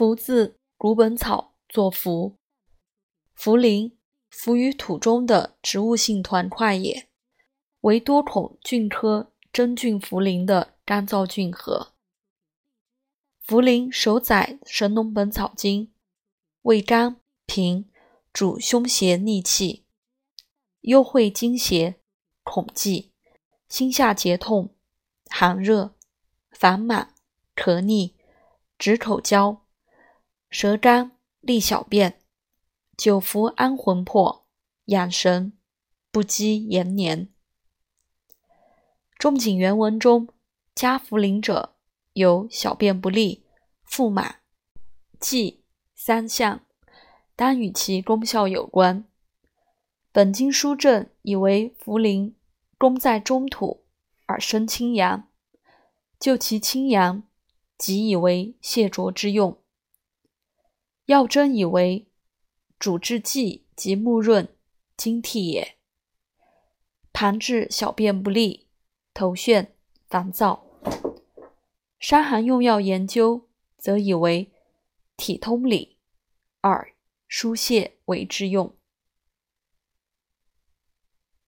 茯字古本草作茯，茯苓，浮于土中的植物性团块也，为多孔菌科真菌茯苓的干燥菌核。茯苓首载《神农本草经》，味甘平，主胸胁逆气，幽会惊邪、恐悸、心下结痛、寒热、烦满、咳逆、止口焦。舌干利小便，久服安魂魄，养神，不积延年。仲景原文中加茯苓者，有小便不利、腹满、悸三项，当与其功效有关。本经书证以为茯苓功在中土，而生清阳，就其清阳，即以为泻浊之用。药真以为主治剂及木润、精涕也，旁治小便不利、头眩、烦躁。伤寒用药研究则以为体通理，二疏泄为之用。